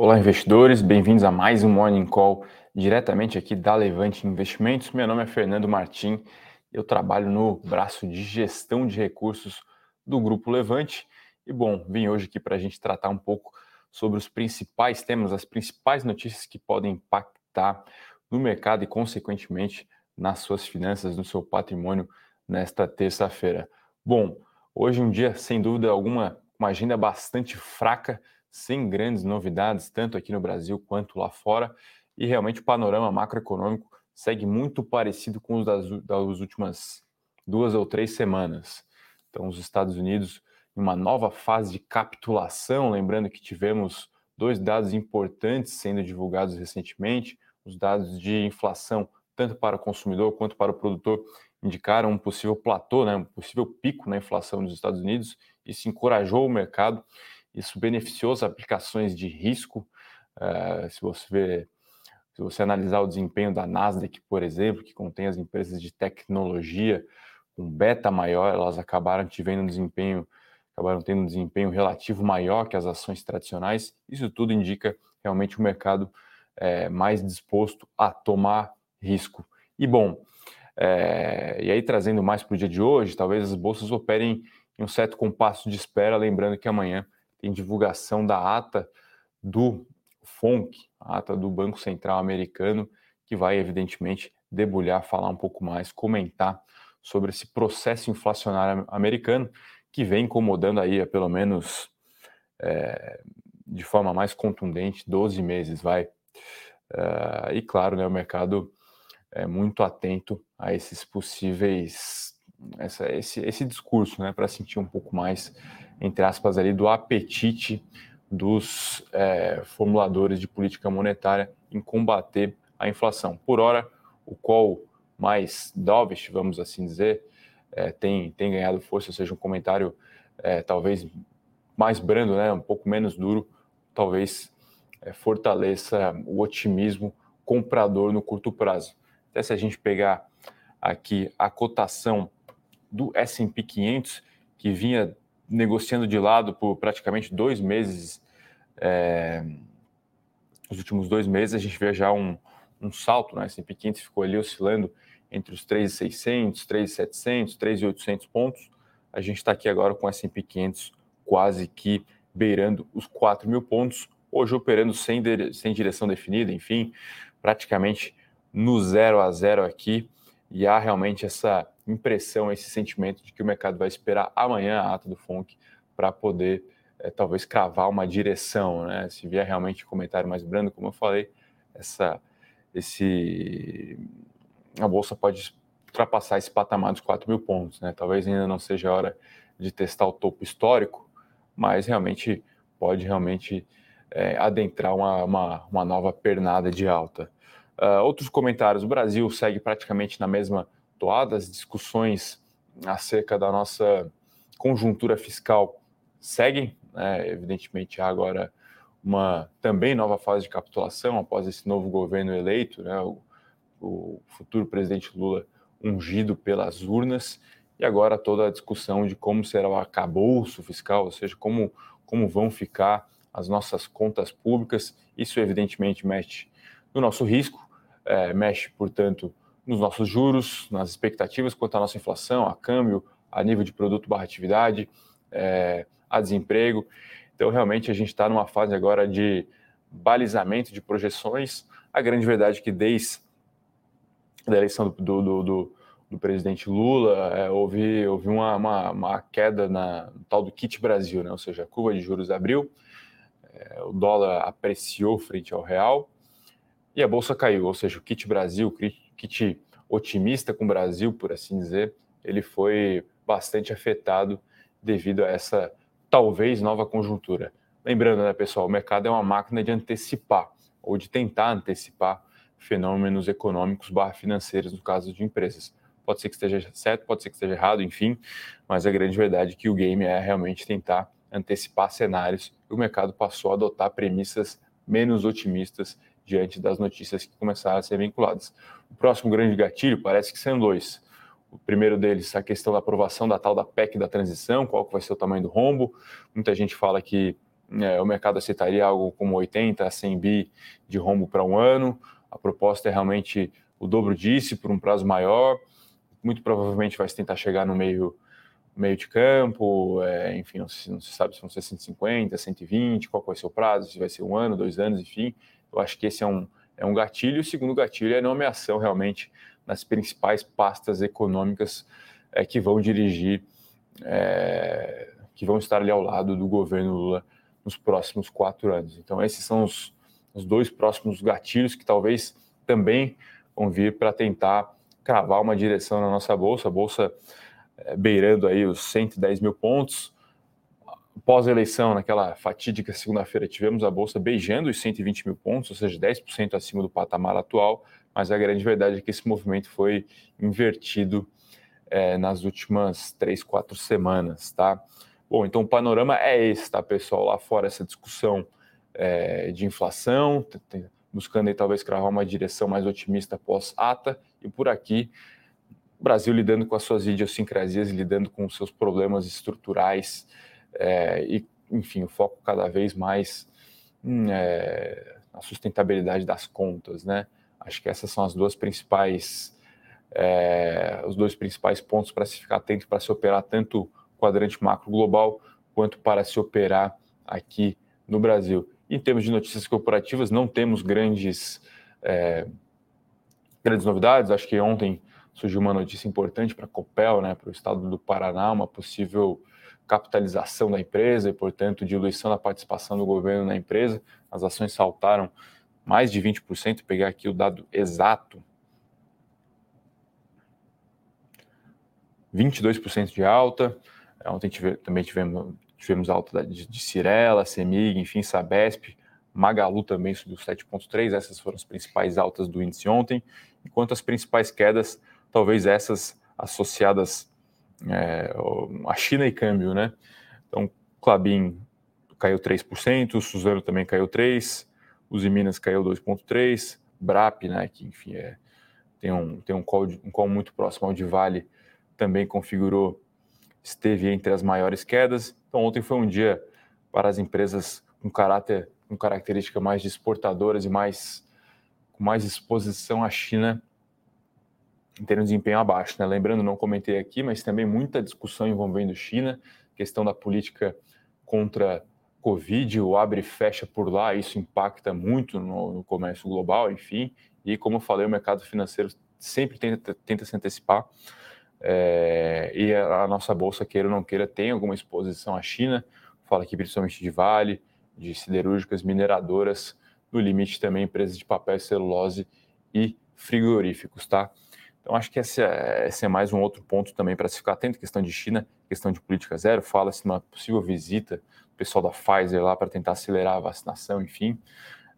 Olá, investidores, bem-vindos a mais um Morning Call diretamente aqui da Levante Investimentos. Meu nome é Fernando Martim, eu trabalho no braço de gestão de recursos do Grupo Levante. E bom, vim hoje aqui para a gente tratar um pouco sobre os principais temas, as principais notícias que podem impactar no mercado e, consequentemente, nas suas finanças, no seu patrimônio nesta terça-feira. Bom, hoje um dia, sem dúvida alguma, uma agenda bastante fraca sem grandes novidades, tanto aqui no Brasil quanto lá fora, e realmente o panorama macroeconômico segue muito parecido com os das, das últimas duas ou três semanas. Então, os Estados Unidos em uma nova fase de capitulação, lembrando que tivemos dois dados importantes sendo divulgados recentemente, os dados de inflação, tanto para o consumidor quanto para o produtor, indicaram um possível platô, né, um possível pico na inflação nos Estados Unidos, isso encorajou o mercado isso beneficiou as aplicações de risco. Uh, se você ver, se você analisar o desempenho da Nasdaq, por exemplo, que contém as empresas de tecnologia com beta maior, elas acabaram tendo um desempenho, acabaram tendo um desempenho relativo maior que as ações tradicionais. Isso tudo indica realmente o um mercado é, mais disposto a tomar risco. E bom, é, e aí trazendo mais para o dia de hoje, talvez as bolsas operem em um certo compasso de espera, lembrando que amanhã tem divulgação da ata do FONC, a ata do Banco Central Americano, que vai, evidentemente, debulhar, falar um pouco mais, comentar sobre esse processo inflacionário americano que vem incomodando aí pelo menos é, de forma mais contundente 12 meses, vai. Uh, e claro, né, o mercado é muito atento a esses possíveis, essa, esse, esse discurso, né, para sentir um pouco mais entre aspas, ali, do apetite dos é, formuladores de política monetária em combater a inflação. Por hora, o call mais dovish, vamos assim dizer, é, tem, tem ganhado força, ou seja, um comentário é, talvez mais brando, né, um pouco menos duro, talvez é, fortaleça o otimismo comprador no curto prazo. Até se a gente pegar aqui a cotação do S&P 500, que vinha negociando de lado por praticamente dois meses, é, os últimos dois meses, a gente vê já um, um salto, né? S&P 500 ficou ali oscilando entre os 3.600, 3.700, 3.800 pontos. A gente está aqui agora com o S&P 500 quase que beirando os 4 mil pontos, hoje operando sem, sem direção definida, enfim, praticamente no zero a zero aqui, e há realmente essa impressão, esse sentimento de que o mercado vai esperar amanhã a ata do FONC para poder é, talvez cravar uma direção, né? Se vier realmente um comentário mais brando, como eu falei, essa, esse, a bolsa pode ultrapassar esse patamar dos 4 mil pontos, né? Talvez ainda não seja a hora de testar o topo histórico, mas realmente pode realmente é, adentrar uma, uma, uma, nova pernada de alta. Uh, outros comentários: o Brasil segue praticamente na mesma toadas, discussões acerca da nossa conjuntura fiscal seguem. Né? Evidentemente, há agora uma também nova fase de capitulação após esse novo governo eleito, né? o, o futuro presidente Lula ungido pelas urnas, e agora toda a discussão de como será o arcabouço fiscal, ou seja, como, como vão ficar as nossas contas públicas. Isso, evidentemente, mexe no nosso risco, é, mexe, portanto, nos nossos juros, nas expectativas quanto à nossa inflação, a câmbio, a nível de produto barra atividade, é, a desemprego. Então, realmente, a gente está numa fase agora de balizamento de projeções. A grande verdade é que desde a eleição do, do, do, do presidente Lula, é, houve, houve uma, uma, uma, queda na no tal do kit Brasil, né? ou seja, a curva de juros abriu, é, o dólar apreciou frente ao real e a bolsa caiu, ou seja, o kit Brasil, kit otimista com o Brasil, por assim dizer, ele foi bastante afetado devido a essa talvez nova conjuntura. Lembrando, né, pessoal, o mercado é uma máquina de antecipar ou de tentar antecipar fenômenos econômicos barra financeiros no caso de empresas. Pode ser que esteja certo, pode ser que esteja errado, enfim, mas a grande verdade é que o game é realmente tentar antecipar cenários e o mercado passou a adotar premissas menos otimistas diante das notícias que começaram a ser vinculadas. O próximo grande gatilho parece que são dois. O primeiro deles, a questão da aprovação da tal da PEC da transição, qual vai ser o tamanho do rombo. Muita gente fala que é, o mercado aceitaria algo como 80 a 100 bi de rombo para um ano. A proposta é realmente o dobro disso por um prazo maior. Muito provavelmente vai se tentar chegar no meio, meio de campo, é, enfim, não se, não se, sabe se vão ser 150, 120, qual vai ser o prazo, se vai ser um ano, dois anos, enfim. Eu acho que esse é um, é um gatilho. O segundo gatilho é a nomeação realmente nas principais pastas econômicas é, que vão dirigir, é, que vão estar ali ao lado do governo Lula nos próximos quatro anos. Então, esses são os, os dois próximos gatilhos que talvez também vão vir para tentar cravar uma direção na nossa bolsa, a bolsa é, beirando aí os 110 mil pontos. Pós-eleição, naquela fatídica segunda-feira, tivemos a bolsa beijando os 120 mil pontos, ou seja, 10% acima do patamar atual, mas a grande verdade é que esse movimento foi invertido é, nas últimas três, quatro semanas, tá? Bom, então o panorama é esse, tá, pessoal? Lá fora, essa discussão é, de inflação, buscando aí talvez cravar uma direção mais otimista pós-ata, e por aqui, o Brasil lidando com as suas idiosincrasias, lidando com os seus problemas estruturais, é, e, enfim, o foco cada vez mais hum, é, na sustentabilidade das contas, né? Acho que essas são as duas principais, é, os dois principais pontos para se ficar atento para se operar tanto quadrante macro global, quanto para se operar aqui no Brasil. Em termos de notícias corporativas, não temos grandes, é, grandes novidades. Acho que ontem surgiu uma notícia importante para a Copel, né, para o estado do Paraná, uma possível capitalização da empresa e, portanto, diluição da participação do governo na empresa. As ações saltaram mais de 20%. Pegar aqui o dado exato: 22% de alta. Ontem tive, também tivemos, tivemos alta de, de Cirela, Semig, enfim, Sabesp, Magalu também subiu 7,3%. Essas foram as principais altas do índice ontem, enquanto as principais quedas, talvez essas associadas é, a China e câmbio, né? Então, Clabin caiu 3%, o Suzano também caiu 3%, os Minas caiu 2,3%, Brap, né, que enfim é, tem um, tem um call, um call muito próximo ao de Vale, também configurou esteve entre as maiores quedas. Então, ontem foi um dia para as empresas com caráter, com característica mais de exportadoras e mais com mais exposição à China em termos de desempenho abaixo. Né? Lembrando, não comentei aqui, mas também muita discussão envolvendo China, questão da política contra Covid, o abre e fecha por lá, isso impacta muito no, no comércio global, enfim. E como eu falei, o mercado financeiro sempre tenta, tenta se antecipar é, e a, a, nossa bolsa, queira ou não queira, tem alguma exposição à China, fala aqui principalmente de Vale, de siderúrgicas, mineradoras, no limite também empresas de papel celulose e frigoríficos, tá? Então acho que esse é, esse é mais um outro ponto também para se ficar atento, questão de China, questão de política zero, fala-se numa possível visita do pessoal da Pfizer lá para tentar acelerar a vacinação, enfim.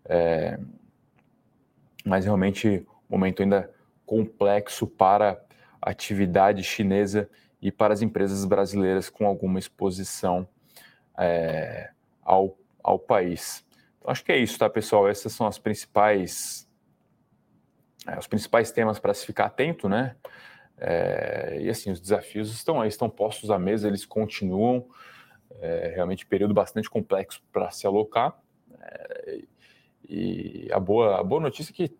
É, mas realmente momento ainda complexo para atividade chinesa e para as empresas brasileiras com alguma exposição é, ao, ao país. Então, acho que é isso, tá, pessoal? Essas são as principais, é, os principais temas para se ficar atento, né? É, e assim, os desafios estão aí, estão postos à mesa, eles continuam. É, realmente período bastante complexo para se alocar. É, e a boa, a boa notícia é que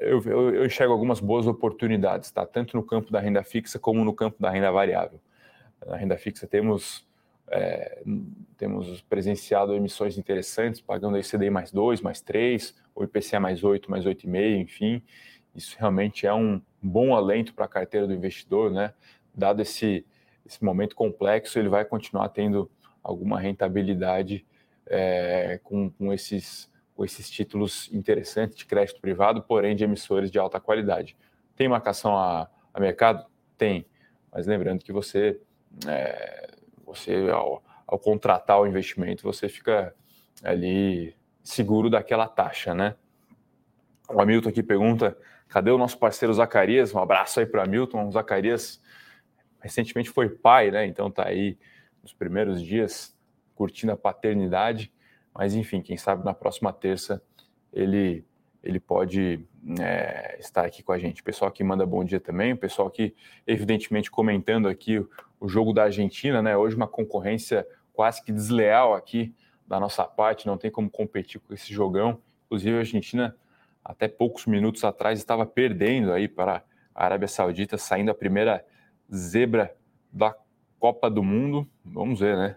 eu, eu, eu, enxergo algumas boas oportunidades, tá? tanto no campo da renda fixa como no campo da renda variável. Na renda fixa temos, é, temos presenciado emissões interessantes, pagando aí CDI mais 2, mais 3, ou IPCA mais 8, mais 8,5, enfim. Isso realmente é um bom alento para a carteira do investidor, né? Dado esse, esse momento complexo, ele vai continuar tendo alguma rentabilidade é, com, com esses com esses títulos interessantes de crédito privado, porém de emissores de alta qualidade. Tem marcação a, a mercado? Tem, mas lembrando que você, é, você ao, ao, contratar o investimento, você fica ali seguro daquela taxa, né? O Hamilton aqui pergunta, cadê o nosso parceiro Zacarias? Um abraço aí para o Hamilton. O Zacarias recentemente foi pai, né? Então tá aí nos primeiros dias curtindo a paternidade mas, enfim, quem sabe na próxima terça ele, ele pode é, estar aqui com a gente. Pessoal que manda bom dia também, o pessoal que, evidentemente, comentando aqui o jogo da Argentina, né? Hoje uma concorrência quase que desleal aqui da nossa parte, não tem como competir com esse jogão. Inclusive, a Argentina, até poucos minutos atrás, estava perdendo aí para a Arábia Saudita, saindo a primeira zebra da Copa do Mundo. Vamos ver, né?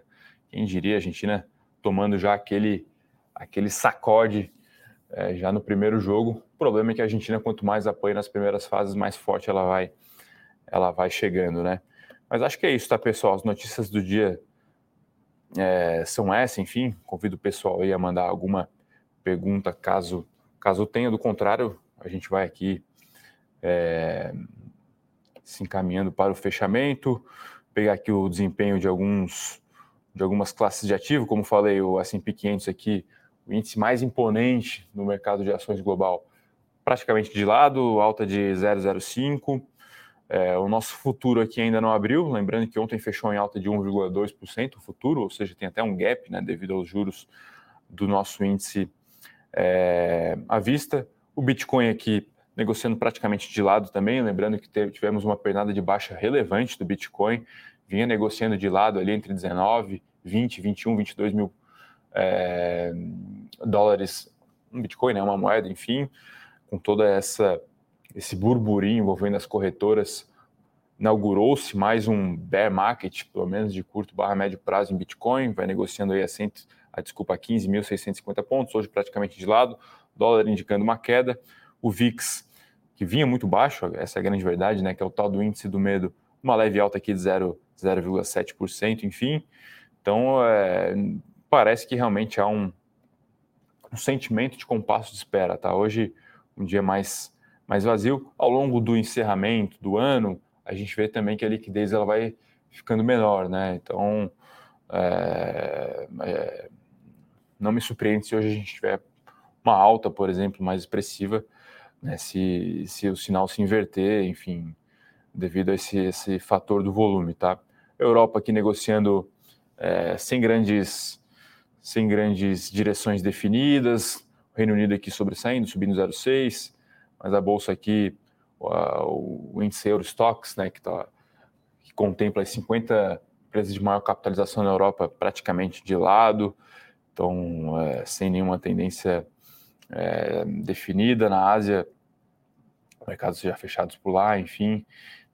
Quem diria a Argentina tomando já aquele, aquele sacode é, já no primeiro jogo. O problema é que a Argentina, quanto mais apanha nas primeiras fases, mais forte ela vai, ela vai chegando, né? Mas acho que é isso, tá, pessoal? As notícias do dia é, são essas, enfim. Convido o pessoal aí a mandar alguma pergunta, caso, caso tenha. Do contrário, a gente vai aqui é, se encaminhando para o fechamento, pegar aqui o desempenho de alguns de algumas classes de ativo, como falei, o S&P 500 aqui, o índice mais imponente no mercado de ações global, praticamente de lado, alta de 0,05. É, o nosso futuro aqui ainda não abriu, lembrando que ontem fechou em alta de 1,2% o futuro, ou seja, tem até um gap né, devido aos juros do nosso índice é, à vista. O Bitcoin aqui negociando praticamente de lado também, lembrando que tivemos uma pernada de baixa relevante do Bitcoin, vinha negociando de lado ali entre 19, 20, 21, 22 mil é, dólares um Bitcoin, né, uma moeda, enfim, com toda essa esse burburinho envolvendo as corretoras, inaugurou-se mais um bear market, pelo menos de curto barra médio prazo em Bitcoin, vai negociando aí a, a desculpa, 15.650 pontos, hoje praticamente de lado, dólar indicando uma queda, o VIX, que vinha muito baixo, essa é a grande verdade, né, que é o tal do índice do medo, uma leve alta aqui de 0,7%, enfim, então é, parece que realmente há um, um sentimento de compasso de espera, tá? Hoje um dia mais mais vazio. Ao longo do encerramento do ano, a gente vê também que a liquidez ela vai ficando menor, né? Então, é, é, não me surpreende se hoje a gente tiver uma alta, por exemplo, mais expressiva, né? se, se o sinal se inverter, enfim, devido a esse, esse fator do volume, tá? Europa aqui negociando é, sem grandes sem grandes direções definidas, Reino Unido aqui sobressaindo, subindo 0,6, mas a bolsa aqui, o, índice Eurostox, né, que, tá, que contempla as 50 empresas de maior capitalização na Europa praticamente de lado, então é, sem nenhuma tendência é, definida. Na Ásia, mercados já fechados por lá, enfim.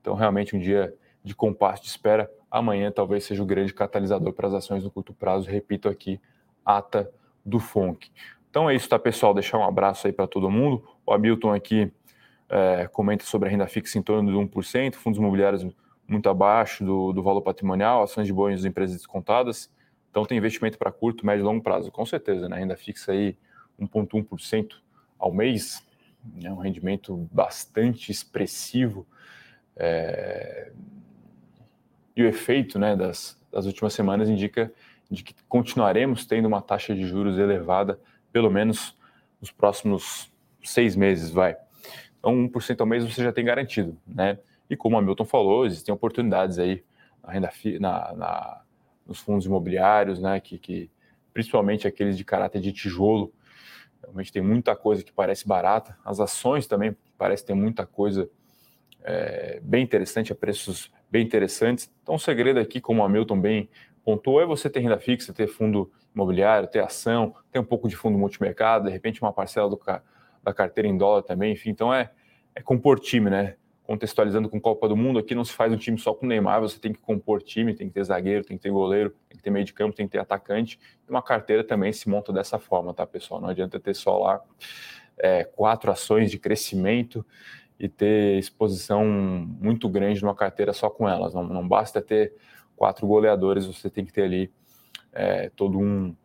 Então, realmente um dia de compasso de espera. Amanhã talvez seja o grande catalisador para as ações no curto prazo. Repito aqui, ata do FONC. Então é isso, tá, pessoal? Deixar um abraço aí para todo mundo. O Hamilton aqui é, comenta sobre a renda fixa em torno de 1%, fundos imobiliários muito abaixo do, do valor patrimonial, ações de bons de empresas descontadas. Então tem investimento para curto, médio e longo prazo, com certeza, né? Renda fixa aí 1,1% ao mês, é um rendimento bastante expressivo. É... E o efeito né, das, das últimas semanas indica de que continuaremos tendo uma taxa de juros elevada pelo menos nos próximos seis meses, vai. Então, 1% ao mês você já tem garantido, né? E como a Milton falou, existem oportunidades aí na renda na, na, nos fundos imobiliários, né? Que, que principalmente aqueles de caráter de tijolo, realmente tem muita coisa que parece barata. As ações também parece ter muita coisa é, bem interessante, a preços bem interessantes. Então, o segredo aqui, como a Milton bem pontuou, é você ter renda fixa, ter fundo imobiliário, ter ação, ter um pouco de fundo multimercado, de repente uma parcela do, da carteira em dólar também, enfim. Então é, é compor time, né? Contextualizando com Copa do Mundo, aqui não se faz um time só com Neymar, você tem que compor time, tem que ter zagueiro, tem que ter goleiro, tem que ter meio de campo, tem que ter atacante. E uma carteira também se monta dessa forma, tá, pessoal? Não adianta ter só lá é, quatro ações de crescimento e ter exposição muito grande numa carteira só com elas. Não, não basta ter quatro goleadores, você tem que ter ali é, todo, um,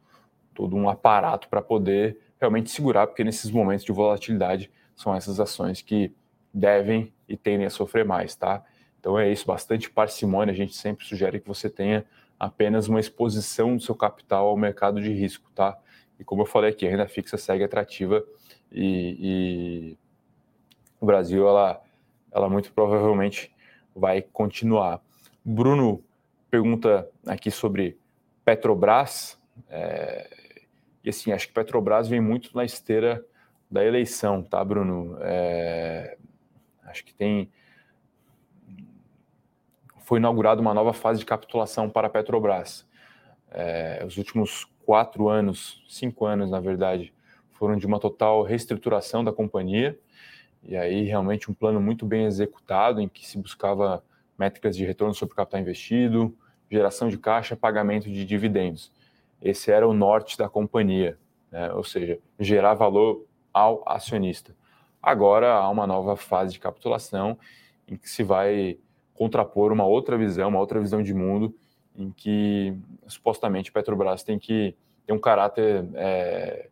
todo um aparato para poder realmente segurar, porque nesses momentos de volatilidade são essas ações que devem e tendem a sofrer mais, tá? Então é isso, bastante parcimônia. A gente sempre sugere que você tenha apenas uma exposição do seu capital ao mercado de risco, tá? E como eu falei aqui, a renda fixa segue atrativa e, e o Brasil, ela, ela muito provavelmente vai continuar. Bruno pergunta aqui sobre Petrobras, é, e assim, acho que Petrobras vem muito na esteira da eleição, tá, Bruno? É, acho que tem. Foi inaugurada uma nova fase de capitulação para a Petrobras. É, os últimos quatro anos, cinco anos, na verdade, foram de uma total reestruturação da companhia, e aí realmente um plano muito bem executado, em que se buscava métricas de retorno sobre capital investido, geração de caixa, pagamento de dividendos. Esse era o norte da companhia, né? ou seja, gerar valor ao acionista. Agora há uma nova fase de capitulação em que se vai contrapor uma outra visão, uma outra visão de mundo, em que supostamente Petrobras tem que ter um caráter é,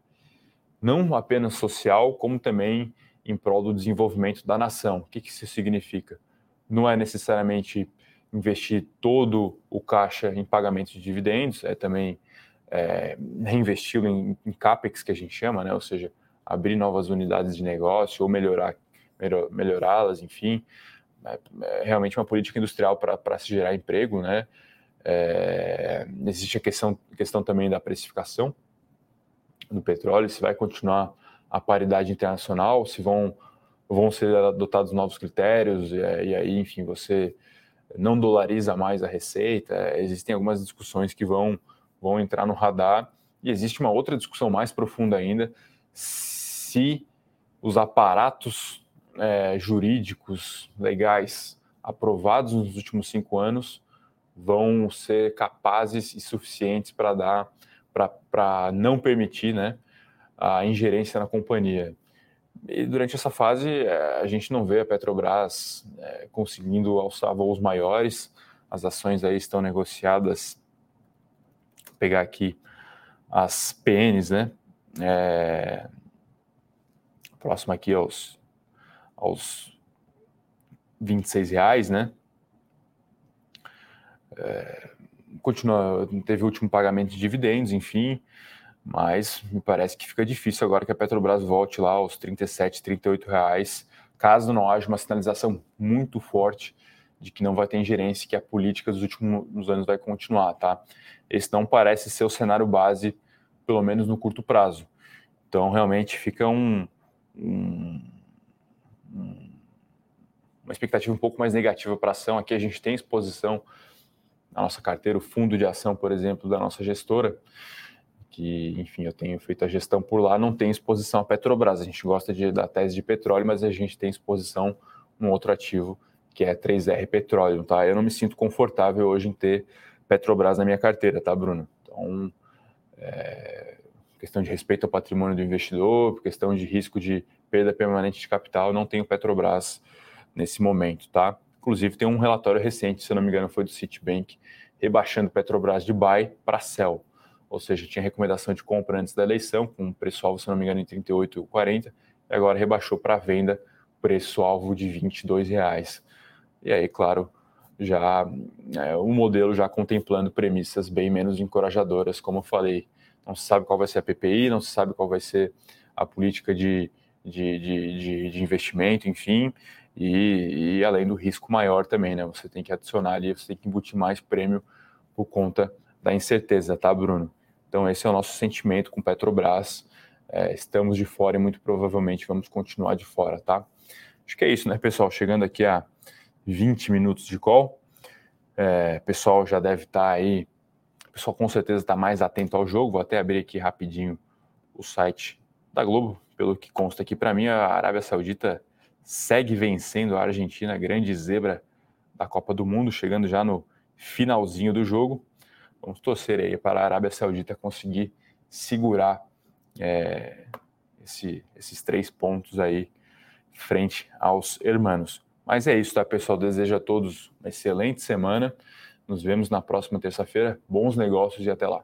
não apenas social, como também em prol do desenvolvimento da nação. O que, que isso significa? Não é necessariamente investir todo o caixa em pagamento de dividendos, é também é, em, em CAPEX, que a gente chama, né? ou seja, abrir novas unidades de negócio ou melhorar, melhorá-las, enfim. É, é realmente uma política industrial para se gerar emprego, né? É, existe a questão, questão também da precificação do petróleo, se vai continuar a paridade internacional, se vão, vão ser adotados novos critérios, e, e aí, enfim, você não dolariza mais a receita. Existem algumas discussões que vão, vão entrar no radar, e existe uma outra discussão mais profunda ainda, se os aparatos é, jurídicos legais aprovados nos últimos cinco anos vão ser capazes e suficientes para dar para não permitir né, a ingerência na companhia. E durante essa fase, é, a gente não vê a Petrobras é, conseguindo alçar voos maiores, as ações aí estão negociadas. Pegar aqui as PNs, né? É, próximo aqui aos, aos 26 reais, né? É, continua, teve o último pagamento de dividendos, enfim, mas me parece que fica difícil agora que a Petrobras volte lá aos 37, 38 reais, caso não haja uma sinalização muito forte de que não vai ter ingerência, que a política dos últimos anos vai continuar, tá? Esse não parece ser o cenário base, pelo menos no curto prazo. Então, realmente fica um, um, uma expectativa um pouco mais negativa para a ação. Aqui a gente tem exposição na nossa carteira, o fundo de ação, por exemplo, da nossa gestora, que, enfim, eu tenho feito a gestão por lá, não tem exposição à Petrobras. A gente gosta de, da tese de petróleo, mas a gente tem exposição num outro ativo, que é 3R Petróleo, tá? Eu não me sinto confortável hoje em ter Petrobras na minha carteira, tá, Bruno? Então, é, questão de respeito ao patrimônio do investidor, questão de risco de perda permanente de capital, não tenho Petrobras nesse momento, tá? Inclusive tem um relatório recente, se não me engano, foi do Citibank, rebaixando Petrobras de buy para sell. Ou seja, tinha recomendação de compra antes da eleição, com preço-alvo, se não me engano, em 38,40, e agora rebaixou para venda, preço-alvo de R$ 22,00. E aí, claro, já é, o modelo já contemplando premissas bem menos encorajadoras, como eu falei, não se sabe qual vai ser a PPI, não se sabe qual vai ser a política de, de, de, de, de investimento, enfim, e, e, além do risco maior também, né? Você tem que adicionar ali, você tem que embutir mais prêmio por conta da incerteza, tá, Bruno? Então, esse é o nosso sentimento com Petrobras. É, estamos de fora e muito provavelmente vamos continuar de fora, tá? Acho que é isso, né, pessoal? Chegando aqui a 20 minutos de call. É, pessoal já deve estar tá aí o pessoal com certeza está mais atento ao jogo. Vou até abrir aqui rapidinho o site da Globo. Pelo que consta aqui para mim, a Arábia Saudita segue vencendo a Argentina, grande zebra da Copa do Mundo, chegando já no finalzinho do jogo. Vamos torcer aí para a Arábia Saudita conseguir segurar é, esse, esses três pontos aí frente aos hermanos. Mas é isso, tá, pessoal? Desejo a todos uma excelente semana. Nos vemos na próxima terça-feira. Bons negócios e até lá.